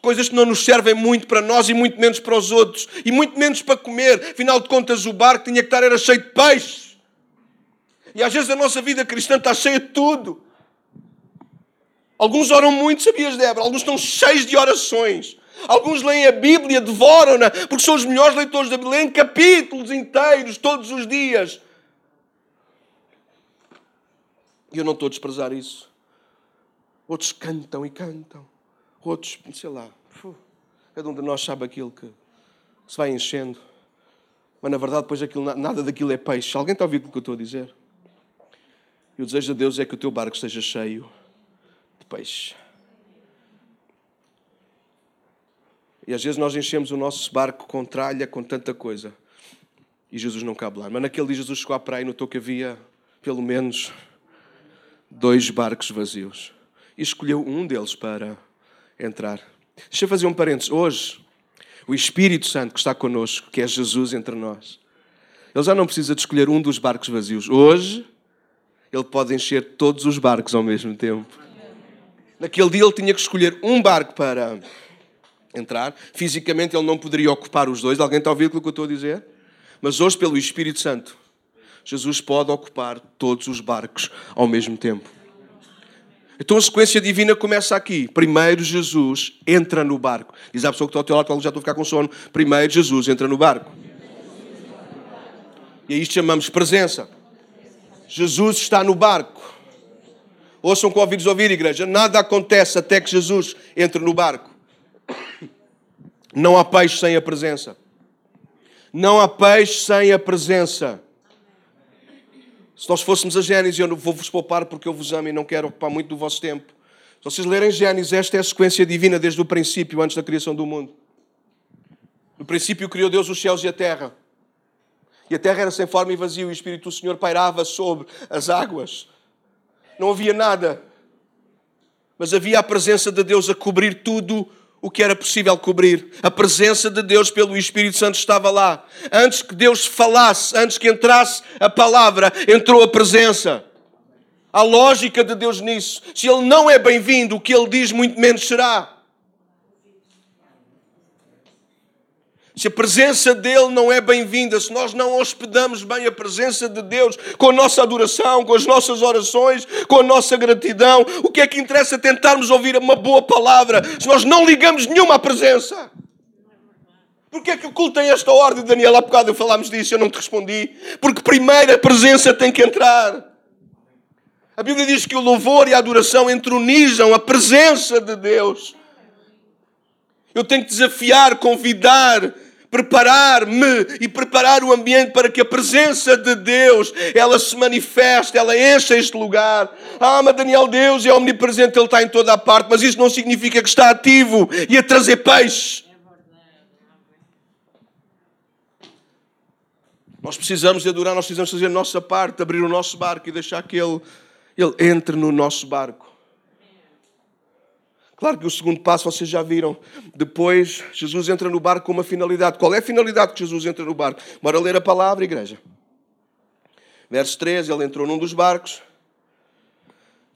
Coisas que não nos servem muito para nós e muito menos para os outros. E muito menos para comer. Afinal de contas, o barco tinha que estar era cheio de peixe. E às vezes a nossa vida cristã está cheia de tudo. Alguns oram muito, sabias, Débora? Alguns estão cheios de orações. Alguns leem a Bíblia, devoram-na, porque são os melhores leitores da Bíblia, leem capítulos inteiros, todos os dias. E eu não estou a desprezar isso. Outros cantam e cantam. Outros, sei lá, cada um de nós sabe aquilo que se vai enchendo. Mas na verdade, depois aquilo, nada daquilo é peixe. Alguém está a ouvir o que eu estou a dizer? O desejo de Deus é que o teu barco esteja cheio de peixe. E às vezes nós enchemos o nosso barco com tralha, com tanta coisa. E Jesus não cabe lá. Mas naquele dia Jesus chegou à praia e notou que havia pelo menos dois barcos vazios. E escolheu um deles para entrar. Deixa eu fazer um parênteses. Hoje, o Espírito Santo que está connosco, que é Jesus entre nós, ele já não precisa de escolher um dos barcos vazios. Hoje, ele pode encher todos os barcos ao mesmo tempo. Naquele dia, ele tinha que escolher um barco para entrar. Fisicamente ele não poderia ocupar os dois. Alguém está a ouvir aquilo que eu estou a dizer? Mas hoje, pelo Espírito Santo, Jesus pode ocupar todos os barcos ao mesmo tempo. Então a sequência divina começa aqui. Primeiro Jesus entra no barco. Diz a pessoa que está ao teu lado, já estou a ficar com sono. Primeiro Jesus entra no barco. E a isto chamamos presença. Jesus está no barco. Ouçam com ouvidos ouvir, igreja. Nada acontece até que Jesus entre no barco. Não há peixe sem a presença. Não há peixe sem a presença. Se nós fôssemos a Gênesis, eu vou-vos poupar porque eu vos amo e não quero ocupar muito do vosso tempo. Se vocês lerem Gênesis, esta é a sequência divina desde o princípio, antes da criação do mundo. No princípio criou Deus os céus e a terra. E a terra era sem forma e vazio, e o Espírito do Senhor pairava sobre as águas. Não havia nada. Mas havia a presença de Deus a cobrir tudo o que era possível cobrir. A presença de Deus pelo Espírito Santo estava lá. Antes que Deus falasse, antes que entrasse a palavra, entrou a presença. A lógica de Deus nisso. Se Ele não é bem-vindo, o que Ele diz muito menos será. Se a presença dele não é bem-vinda, se nós não hospedamos bem a presença de Deus com a nossa adoração, com as nossas orações, com a nossa gratidão, o que é que interessa tentarmos ouvir uma boa palavra se nós não ligamos nenhuma à presença? Porquê é que o culto tem esta ordem, Daniel? Há bocado falámos disso, eu não te respondi. Porque primeiro a presença tem que entrar. A Bíblia diz que o louvor e a adoração entronizam a presença de Deus. Eu tenho que desafiar, convidar, preparar-me e preparar o ambiente para que a presença de Deus ela se manifeste, ela encha este lugar. Ah, mas Daniel, Deus é omnipresente, Ele está em toda a parte, mas isso não significa que está ativo e a trazer peixe. Nós precisamos de adorar, nós precisamos fazer a nossa parte, abrir o nosso barco e deixar que Ele, ele entre no nosso barco. Claro que o segundo passo vocês já viram. Depois, Jesus entra no barco com uma finalidade. Qual é a finalidade que Jesus entra no barco? Bora ler a palavra, igreja. Verso 13: Ele entrou num dos barcos,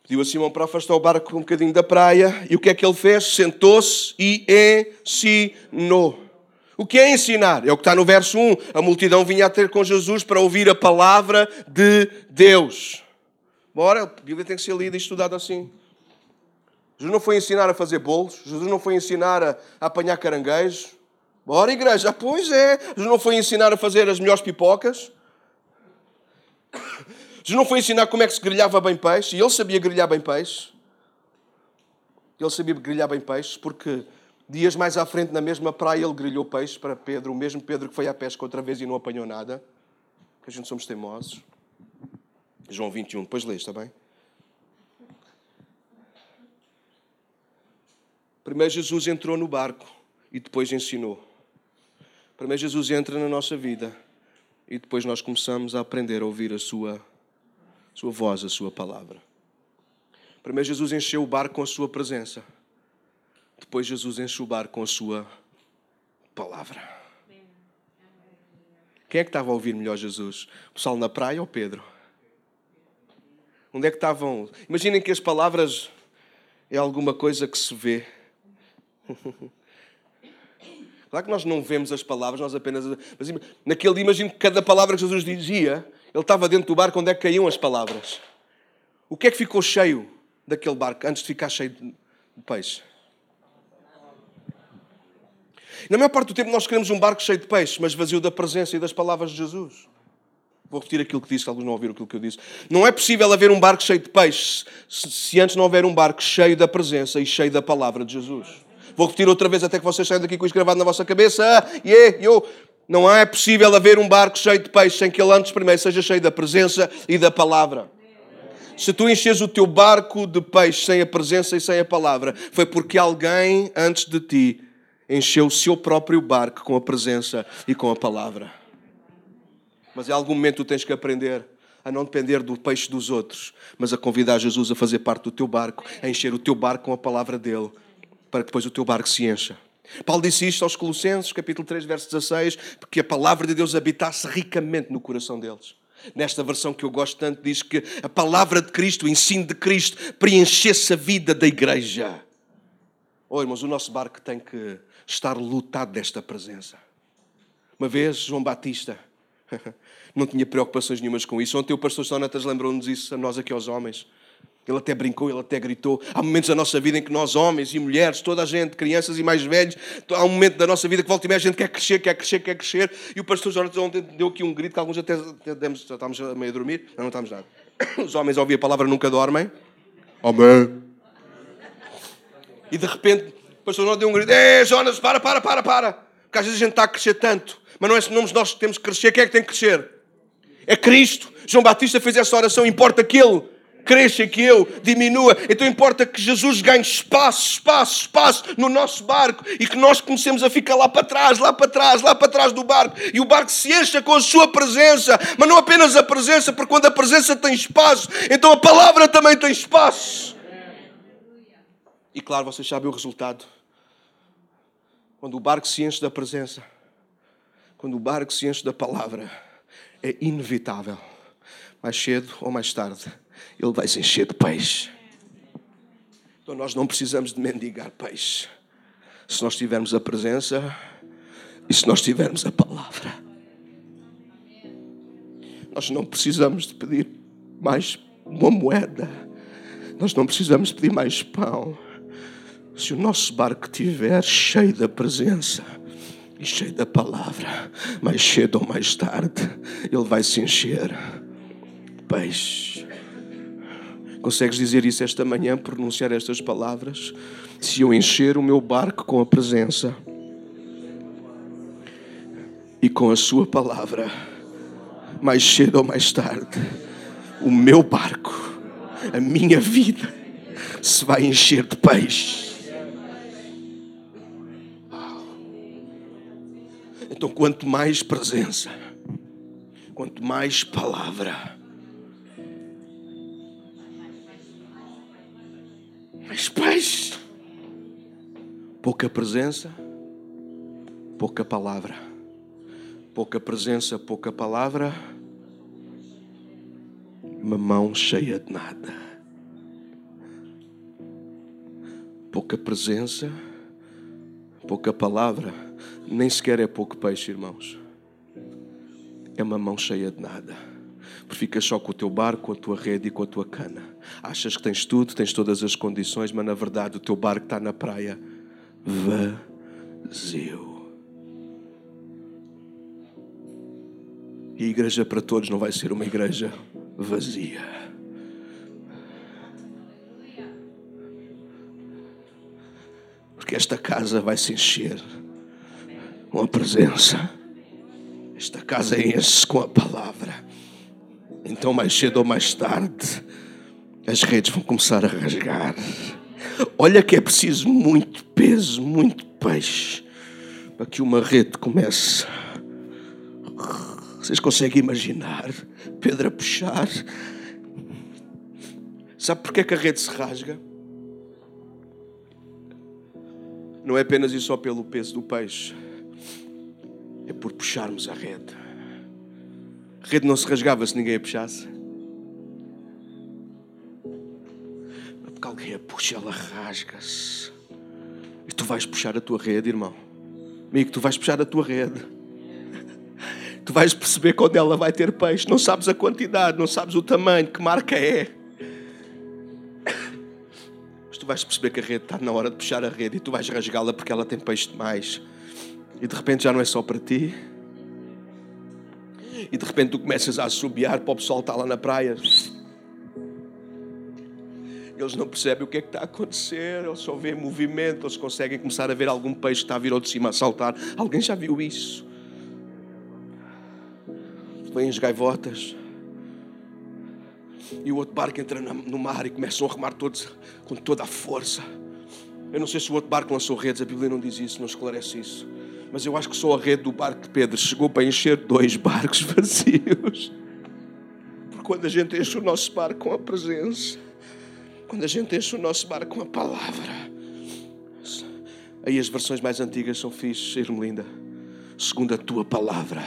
pediu a Simão para afastar o barco um bocadinho da praia, e o que é que ele fez? Sentou-se e ensinou. O que é ensinar? É o que está no verso 1. A multidão vinha a ter com Jesus para ouvir a palavra de Deus. Bora, a Bíblia tem que ser lida e estudada assim. Jesus não foi ensinar a fazer bolos, Jesus não foi ensinar a, apanhar caranguejos. Bora, igreja, pois é. Jesus não foi ensinar a fazer as melhores pipocas. Jesus não foi ensinar como é que se grelhava bem peixe, e ele sabia grelhar bem peixe. Ele sabia grelhar bem peixe, porque dias mais à frente, na mesma praia, ele grelhou peixe para Pedro, o mesmo Pedro que foi à pesca outra vez e não apanhou nada. Que a gente somos teimosos. João 21, depois lês, está bem? Primeiro Jesus entrou no barco e depois ensinou. Primeiro Jesus entra na nossa vida e depois nós começamos a aprender a ouvir a sua, sua voz, a sua palavra. Primeiro Jesus encheu o barco com a sua presença. Depois Jesus enche o barco com a sua palavra. Quem é que estava a ouvir melhor Jesus? O pessoal na praia ou Pedro? Onde é que estavam? Imaginem que as palavras é alguma coisa que se vê. Claro que nós não vemos as palavras, nós apenas. Mas naquele imagino que cada palavra que Jesus dizia, ele estava dentro do barco onde é que caíam as palavras. O que é que ficou cheio daquele barco antes de ficar cheio de peixe? Na maior parte do tempo nós queremos um barco cheio de peixe, mas vazio da presença e das palavras de Jesus. Vou repetir aquilo que disse, que alguns não ouviram aquilo que eu disse. Não é possível haver um barco cheio de peixe se antes não houver um barco cheio da presença e cheio da palavra de Jesus. Vou repetir outra vez até que vocês saiam daqui com isso gravado na vossa cabeça. e yeah, eu. Não é possível haver um barco cheio de peixe sem que ele antes primeiro seja cheio da presença e da palavra. Se tu enches o teu barco de peixe sem a presença e sem a palavra, foi porque alguém antes de ti encheu o seu próprio barco com a presença e com a palavra. Mas em algum momento tu tens que aprender a não depender do peixe dos outros, mas a convidar Jesus a fazer parte do teu barco, a encher o teu barco com a palavra dele para que depois o teu barco se encha. Paulo disse isto aos Colossenses, capítulo 3, verso 16, porque a palavra de Deus habitasse ricamente no coração deles. Nesta versão que eu gosto tanto, diz que a palavra de Cristo, o ensino de Cristo, preenchesse a vida da igreja. Oh, irmãos, o nosso barco tem que estar lotado desta presença. Uma vez, João Batista não tinha preocupações nenhumas com isso. Ontem o pastor Sonatas lembrou-nos isso, a nós aqui aos homens. Ele até brincou, ele até gritou. Há momentos da nossa vida em que nós, homens e mulheres, toda a gente, crianças e mais velhos, há um momento da nossa vida que volta e meia a gente quer crescer, quer crescer, quer crescer. E o pastor Jorge ontem deu aqui um grito que alguns até, até demos, já estávamos meio a dormir. Não, não estamos nada. Os homens, ao ouvir a palavra, nunca dormem. Amém. E de repente, o pastor Jorge deu um grito: Ei, Jonas, para, para, para, para. Porque às vezes a gente está a crescer tanto. Mas não é somos nós que temos que crescer. Quem é que tem que crescer? É Cristo. João Batista fez essa oração. Importa que cresça, que eu diminua. Então importa que Jesus ganhe espaço, espaço, espaço no nosso barco e que nós comecemos a ficar lá para trás, lá para trás, lá para trás do barco e o barco se encha com a sua presença, mas não apenas a presença, porque quando a presença tem espaço, então a palavra também tem espaço. E claro, vocês sabem o resultado. Quando o barco se enche da presença, quando o barco se enche da palavra, é inevitável. Mais cedo ou mais tarde, ele vai se encher de peixe. Então nós não precisamos de mendigar peixe. Se nós tivermos a presença e se nós tivermos a palavra. Nós não precisamos de pedir mais uma moeda. Nós não precisamos pedir mais pão. Se o nosso barco estiver cheio da presença e cheio da palavra, mais cedo ou mais tarde, ele vai se encher. Peixe. Consegues dizer isso esta manhã, pronunciar estas palavras? Se eu encher o meu barco com a presença e com a Sua palavra, mais cedo ou mais tarde, o meu barco, a minha vida, se vai encher de peixe. Então, quanto mais presença, quanto mais palavra, Pouca presença, pouca palavra. Pouca presença, pouca palavra. Uma mão cheia de nada. Pouca presença, pouca palavra nem sequer é pouco peixe, irmãos. É uma mão cheia de nada. Porque ficas só com o teu barco, com a tua rede e com a tua cana. Achas que tens tudo, tens todas as condições, mas na verdade o teu barco está na praia vazio. E igreja para todos não vai ser uma igreja vazia. Porque esta casa vai se encher com a presença. Esta casa enche com a palavra. Então, mais cedo ou mais tarde, as redes vão começar a rasgar. Olha que é preciso muito peso, muito peixe para que uma rede comece. Vocês conseguem imaginar Pedro a puxar? Sabe porquê que a rede se rasga? Não é apenas e só pelo peso do peixe é por puxarmos a rede. A rede não se rasgava se ninguém a puxasse. Puxa, ela rasga-se. E tu vais puxar a tua rede, irmão. Amigo, tu vais puxar a tua rede. Tu vais perceber quando ela vai ter peixe. Não sabes a quantidade, não sabes o tamanho, que marca é. Mas tu vais perceber que a rede está na hora de puxar a rede e tu vais rasgá-la porque ela tem peixe demais. E de repente já não é só para ti. E de repente tu começas a assobiar para o pessoal estar lá na praia. Eles não percebem o que é que está a acontecer, eles só veem movimento, eles conseguem começar a ver algum peixe que está a vir ao de cima a saltar. Alguém já viu isso? Vêm as gaivotas. E o outro barco entra no mar e começam a remar todos com toda a força. Eu não sei se o outro barco lançou redes, a Bíblia não diz isso, não esclarece isso mas eu acho que só a rede do barco de Pedro chegou para encher dois barcos vazios. Porque quando a gente enche o nosso barco com a presença, quando a gente enche o nosso barco com a palavra, aí as versões mais antigas são fixas, Irmelinda. Segundo a tua palavra,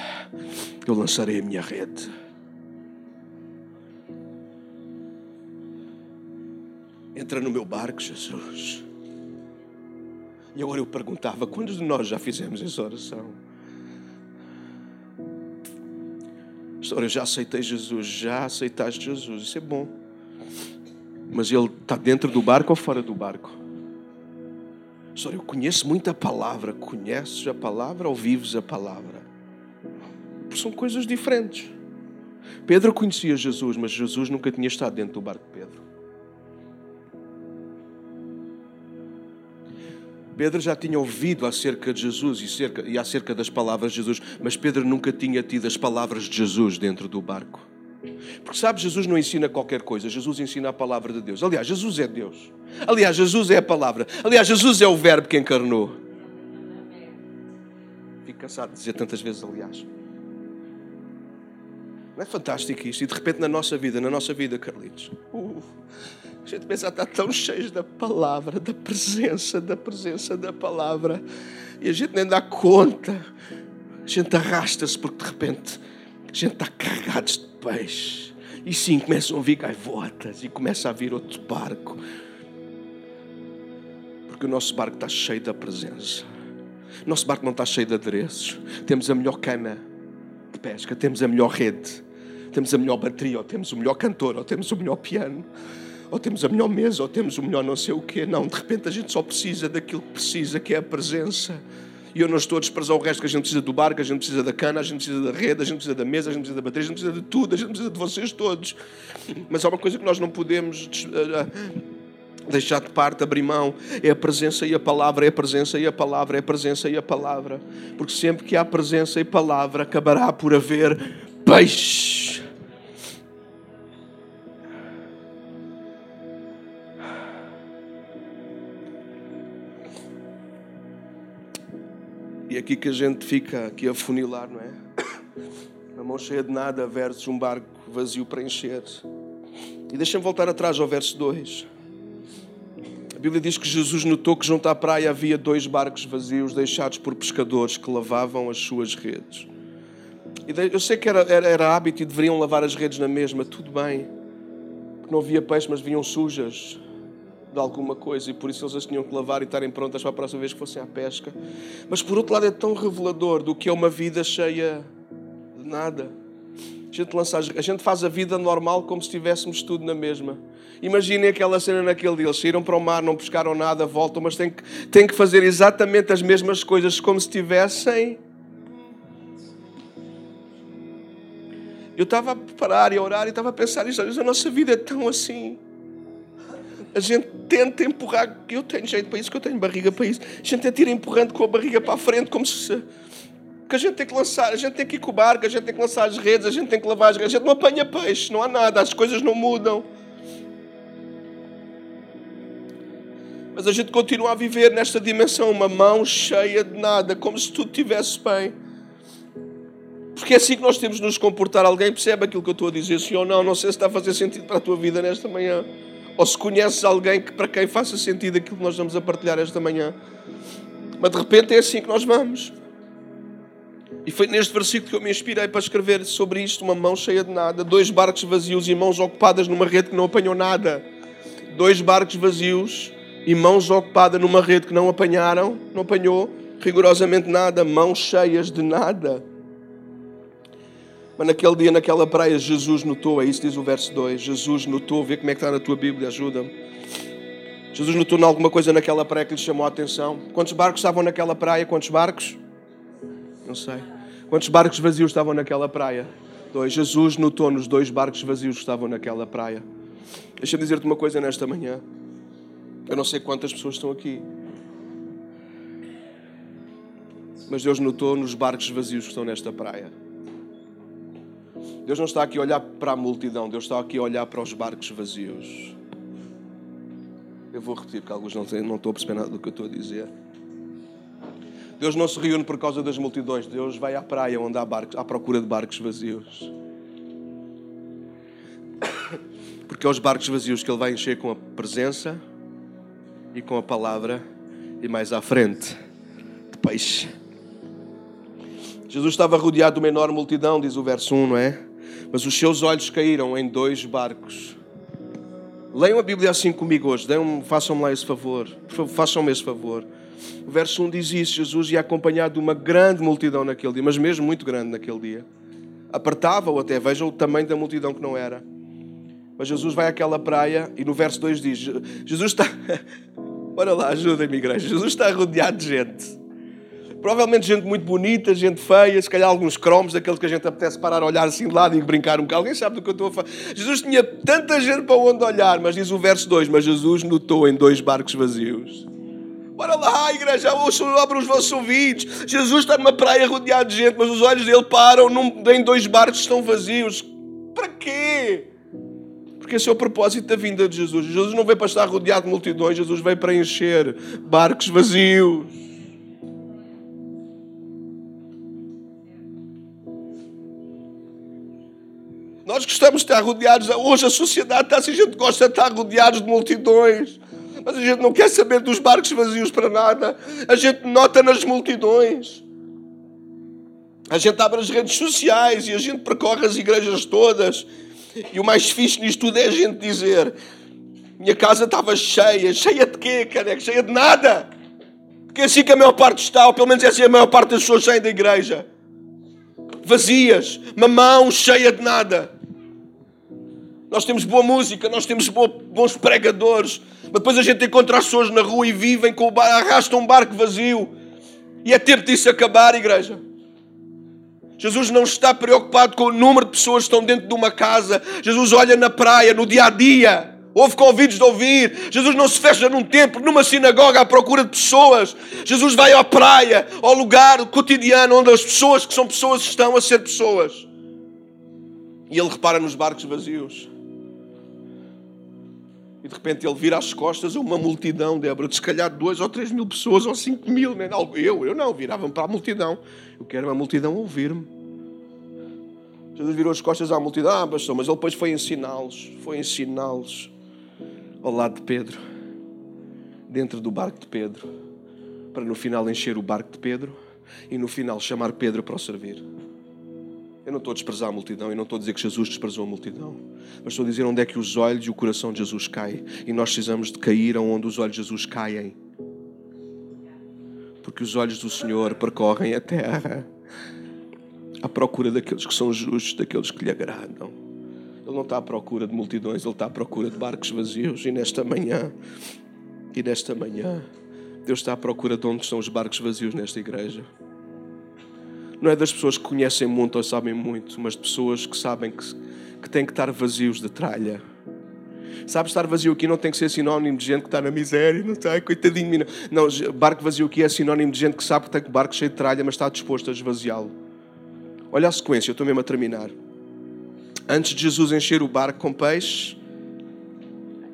eu lançarei a minha rede. Entra no meu barco, Jesus. E agora eu perguntava: quantos de nós já fizemos essa oração? Senhor, eu já aceitei Jesus, já aceitaste Jesus, isso é bom. Mas ele está dentro do barco ou fora do barco? Senhor, eu conheço muita palavra. Conheces a palavra ou vives a palavra? São coisas diferentes. Pedro conhecia Jesus, mas Jesus nunca tinha estado dentro do barco de Pedro. Pedro já tinha ouvido acerca de Jesus e, cerca, e acerca das palavras de Jesus, mas Pedro nunca tinha tido as palavras de Jesus dentro do barco. Porque sabe, Jesus não ensina qualquer coisa, Jesus ensina a palavra de Deus. Aliás, Jesus é Deus. Aliás, Jesus é a palavra. Aliás, Jesus é o Verbo que encarnou. Fico cansado de dizer tantas vezes, aliás. Não é fantástico isto? E de repente na nossa vida, na nossa vida, Carlitos, uh, A gente pensa, está tão cheio da palavra, da presença, da presença da palavra. E a gente nem dá conta. A gente arrasta-se porque de repente a gente está carregado de peixe. E sim, começam a vir gaivotas e começa a vir outro barco. Porque o nosso barco está cheio da presença. Nosso barco não está cheio de adereços. Temos a melhor cana de pesca, temos a melhor rede, temos a melhor bateria, ou temos o melhor cantor, ou temos o melhor piano, ou temos a melhor mesa, ou temos o melhor não sei o quê. Não, de repente a gente só precisa daquilo que precisa, que é a presença. E eu não estou a desprezar o resto, que a gente precisa do barco, a gente precisa da cana, a gente precisa da rede, a gente precisa da mesa, a gente precisa da bateria, a gente precisa de tudo, a gente precisa de vocês todos. Mas há uma coisa que nós não podemos eh, eh, deixar de parte, abrir mão, é a presença e a palavra, é a presença e a palavra, é a presença e a palavra. Porque sempre que há presença e palavra, acabará por haver peixe. Aqui que a gente fica aqui a funilar, não é? Uma mão cheia de nada versus um barco vazio para encher. E deixem-me voltar atrás ao verso 2. A Bíblia diz que Jesus notou que junto à praia havia dois barcos vazios deixados por pescadores que lavavam as suas redes. E eu sei que era, era, era hábito e deveriam lavar as redes na mesma, tudo bem. Porque não havia peixe, mas vinham sujas de alguma coisa e por isso eles as tinham que lavar e estarem prontas para a próxima vez que fossem à pesca. Mas por outro lado é tão revelador do que é uma vida cheia de nada. A gente, lança, a gente faz a vida normal como se tivéssemos tudo na mesma. Imaginem aquela cena naquele dia. Eles saíram para o mar, não pescaram nada, voltam, mas têm que, têm que fazer exatamente as mesmas coisas como se tivessem. Eu estava a preparar e a orar e estava a pensar isto. A nossa vida é tão assim a gente tenta empurrar, eu tenho jeito para isso, que eu tenho barriga para isso. A gente tenta ir empurrando com a barriga para a frente, como se. Que a gente tem que lançar, a gente tem que ir com o barco, a gente tem que lançar as redes, a gente tem que lavar as redes, a gente não apanha peixe, não há nada, as coisas não mudam. Mas a gente continua a viver nesta dimensão, uma mão cheia de nada, como se tudo estivesse bem. Porque é assim que nós temos de nos comportar. Alguém percebe aquilo que eu estou a dizer, sim ou não? Não sei se está a fazer sentido para a tua vida nesta manhã. Ou se conheces alguém que, para quem faça sentido aquilo que nós vamos a partilhar esta manhã. Mas de repente é assim que nós vamos. E foi neste versículo que eu me inspirei para escrever sobre isto: uma mão cheia de nada, dois barcos vazios e mãos ocupadas numa rede que não apanhou nada. Dois barcos vazios e mãos ocupadas numa rede que não apanharam, não apanhou rigorosamente nada, mãos cheias de nada. Mas naquele dia, naquela praia, Jesus notou, é isso diz o verso 2. Jesus notou, vê como é que está na tua Bíblia, ajuda-me. Jesus notou alguma coisa naquela praia que lhe chamou a atenção. Quantos barcos estavam naquela praia? Quantos barcos? Não sei. Quantos barcos vazios estavam naquela praia? Dois. Jesus notou nos dois barcos vazios que estavam naquela praia. Deixa-me dizer-te uma coisa nesta manhã. Eu não sei quantas pessoas estão aqui. Mas Deus notou nos barcos vazios que estão nesta praia. Deus não está aqui a olhar para a multidão, Deus está aqui a olhar para os barcos vazios. Eu vou repetir, porque alguns não, têm, não estão a perceber nada do que eu estou a dizer. Deus não se reúne por causa das multidões, Deus vai à praia onde há barcos, à procura de barcos vazios. Porque é os barcos vazios que Ele vai encher com a presença e com a palavra e mais à frente de peixe. Jesus estava rodeado de uma enorme multidão, diz o verso 1, não é? Mas os seus olhos caíram em dois barcos. Leiam a Bíblia assim comigo hoje, façam-me lá esse favor, façam-me esse favor. O verso 1 diz isso: Jesus ia acompanhado de uma grande multidão naquele dia, mas mesmo muito grande naquele dia. Apertava-o até, vejam o tamanho da multidão que não era. Mas Jesus vai àquela praia e no verso 2 diz: Jesus está. Olha lá, ajudem-me, igreja. Jesus está rodeado de gente. Provavelmente gente muito bonita, gente feia, se calhar alguns cromos, daqueles que a gente apetece parar a olhar assim de lado e brincar um bocado. Alguém sabe do que eu estou a falar? Jesus tinha tanta gente para onde olhar, mas diz o verso 2: Mas Jesus notou em dois barcos vazios. Bora lá, igreja, abre os vossos ouvidos. Jesus está numa praia rodeado de gente, mas os olhos dele param num, em dois barcos estão vazios. Para quê? Porque esse é o propósito da vinda de Jesus. Jesus não veio para estar rodeado de multidões, Jesus veio para encher barcos vazios. Nós gostamos de estar rodeados. Hoje a sociedade está assim, a gente gosta de estar rodeados de multidões. Mas a gente não quer saber dos barcos vazios para nada. A gente nota nas multidões. A gente abre as redes sociais e a gente percorre as igrejas todas. E o mais fixe nisto tudo é a gente dizer: minha casa estava cheia. Cheia de quê, careca? Cheia de nada. Porque é assim que a maior parte está, ou pelo menos é assim a maior parte das pessoas saem da igreja. Vazias, uma mão cheia de nada. Nós temos boa música, nós temos bons pregadores, mas depois a gente encontra as pessoas na rua e vivem com o arrastam um barco vazio. E é tempo disso acabar, igreja. Jesus não está preocupado com o número de pessoas que estão dentro de uma casa. Jesus olha na praia, no dia a dia. Ouve com ouvidos de ouvir. Jesus não se fecha num templo, numa sinagoga à procura de pessoas. Jesus vai à praia, ao lugar cotidiano onde as pessoas que são pessoas estão a ser pessoas. E ele repara nos barcos vazios. E de repente ele vira as costas a uma multidão, Débora, de se calhar dois ou três mil pessoas, ou cinco mil, né? eu, eu não, viravam para a multidão. Eu quero uma multidão ouvir-me. Jesus virou as costas à multidão, ah, pastor, mas ele depois foi ensiná-los, foi ensiná-los ao lado de Pedro, dentro do barco de Pedro, para no final encher o barco de Pedro e no final chamar Pedro para o servir. Eu não estou a desprezar a multidão, e não estou a dizer que Jesus desprezou a multidão, mas estou a dizer onde é que os olhos e o coração de Jesus caem. E nós precisamos de cair onde os olhos de Jesus caem. Porque os olhos do Senhor percorrem a terra à procura daqueles que são justos, daqueles que lhe agradam. Ele não está à procura de multidões, ele está à procura de barcos vazios. E nesta manhã, e nesta manhã, Deus está à procura de onde estão os barcos vazios nesta igreja não é das pessoas que conhecem muito ou sabem muito, mas de pessoas que sabem que, que têm que estar vazios de tralha. Sabes, estar vazio aqui não tem que ser sinónimo de gente que está na miséria, não está, coitadinho. Não, barco vazio aqui é sinónimo de gente que sabe que tem barco cheio de tralha, mas está disposto a esvaziá-lo. Olha a sequência, eu estou mesmo a terminar. Antes de Jesus encher o barco com peixe,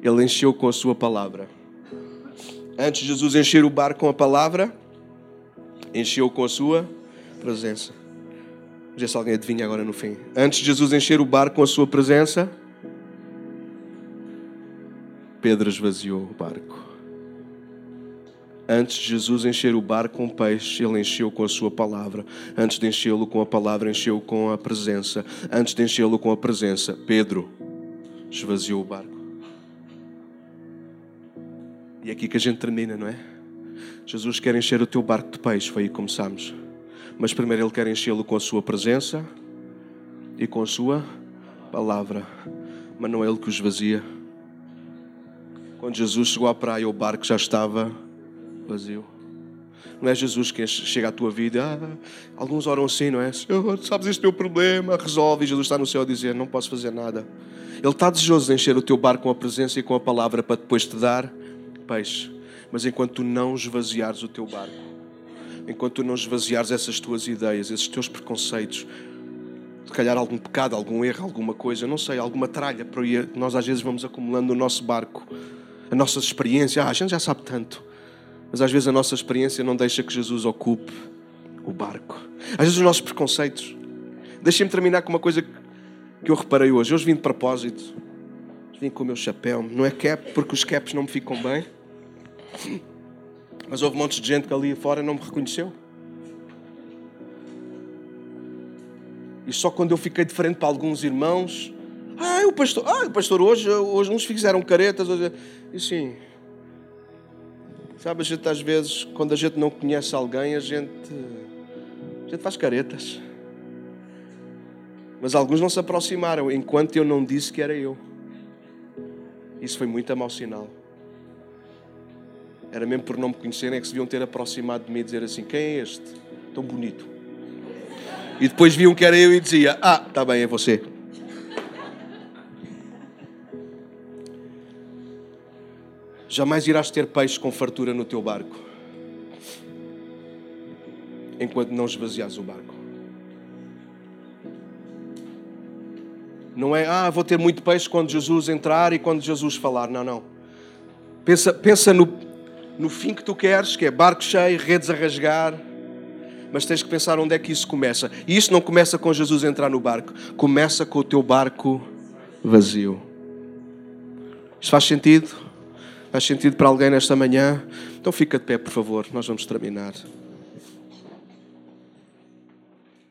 ele encheu com a sua palavra. Antes de Jesus encher o barco com a palavra, encheu com a sua presença. Ver se alguém adivinha agora no fim. Antes de Jesus encher o barco com a sua presença, Pedro esvaziou o barco. Antes de Jesus encher o barco com peixe, ele encheu com a sua palavra. Antes de enchê-lo com a palavra, encheu com a presença. Antes de enchê-lo com a presença, Pedro esvaziou o barco. E é aqui que a gente termina, não é? Jesus quer encher o teu barco de peixe, foi aí que começamos. Mas primeiro Ele quer enchê-lo com a Sua presença e com a Sua palavra. Mas não é Ele que o esvazia. Quando Jesus chegou à praia, o barco já estava vazio. Não é Jesus que chega à tua vida. Ah, alguns oram assim, não é? Senhor, sabes este teu problema, resolve. E Jesus está no céu a dizer: Não posso fazer nada. Ele está desejoso de encher o teu barco com a presença e com a palavra para depois te dar peixe. Mas enquanto tu não esvaziares o teu barco, enquanto tu não esvaziares essas tuas ideias, esses teus preconceitos, se calhar algum pecado, algum erro, alguma coisa, não sei, alguma tralha para nós às vezes vamos acumulando no nosso barco, a nossa experiência, ah, a gente já sabe tanto, mas às vezes a nossa experiência não deixa que Jesus ocupe o barco. Às vezes os nossos preconceitos. Deixem-me terminar com uma coisa que eu reparei hoje. Hoje vim de propósito, vim com o meu chapéu, não é cap, porque os caps não me ficam bem. Mas houve um monte de gente que ali fora não me reconheceu. E só quando eu fiquei diferente para alguns irmãos, ah, o pastor, ah, o pastor hoje, hoje uns fizeram caretas, hoje, e sim. Sabe, a gente às vezes, quando a gente não conhece alguém, a gente, a gente faz caretas. Mas alguns não se aproximaram enquanto eu não disse que era eu. Isso foi muito a mau sinal. Era mesmo por não me conhecerem, é que se deviam ter aproximado de mim e dizer assim: quem é este? Tão bonito. E depois viam que era eu e dizia: Ah, está bem, é você. Jamais irás ter peixe com fartura no teu barco enquanto não esvaziares o barco. Não é, ah, vou ter muito peixe quando Jesus entrar e quando Jesus falar. Não, não. Pensa, pensa no, no fim que tu queres, que é barco cheio, redes a rasgar. mas tens que pensar onde é que isso começa. E isso não começa com Jesus entrar no barco, começa com o teu barco vazio. Isto faz sentido? Faz sentido para alguém nesta manhã? Então fica de pé, por favor, nós vamos terminar.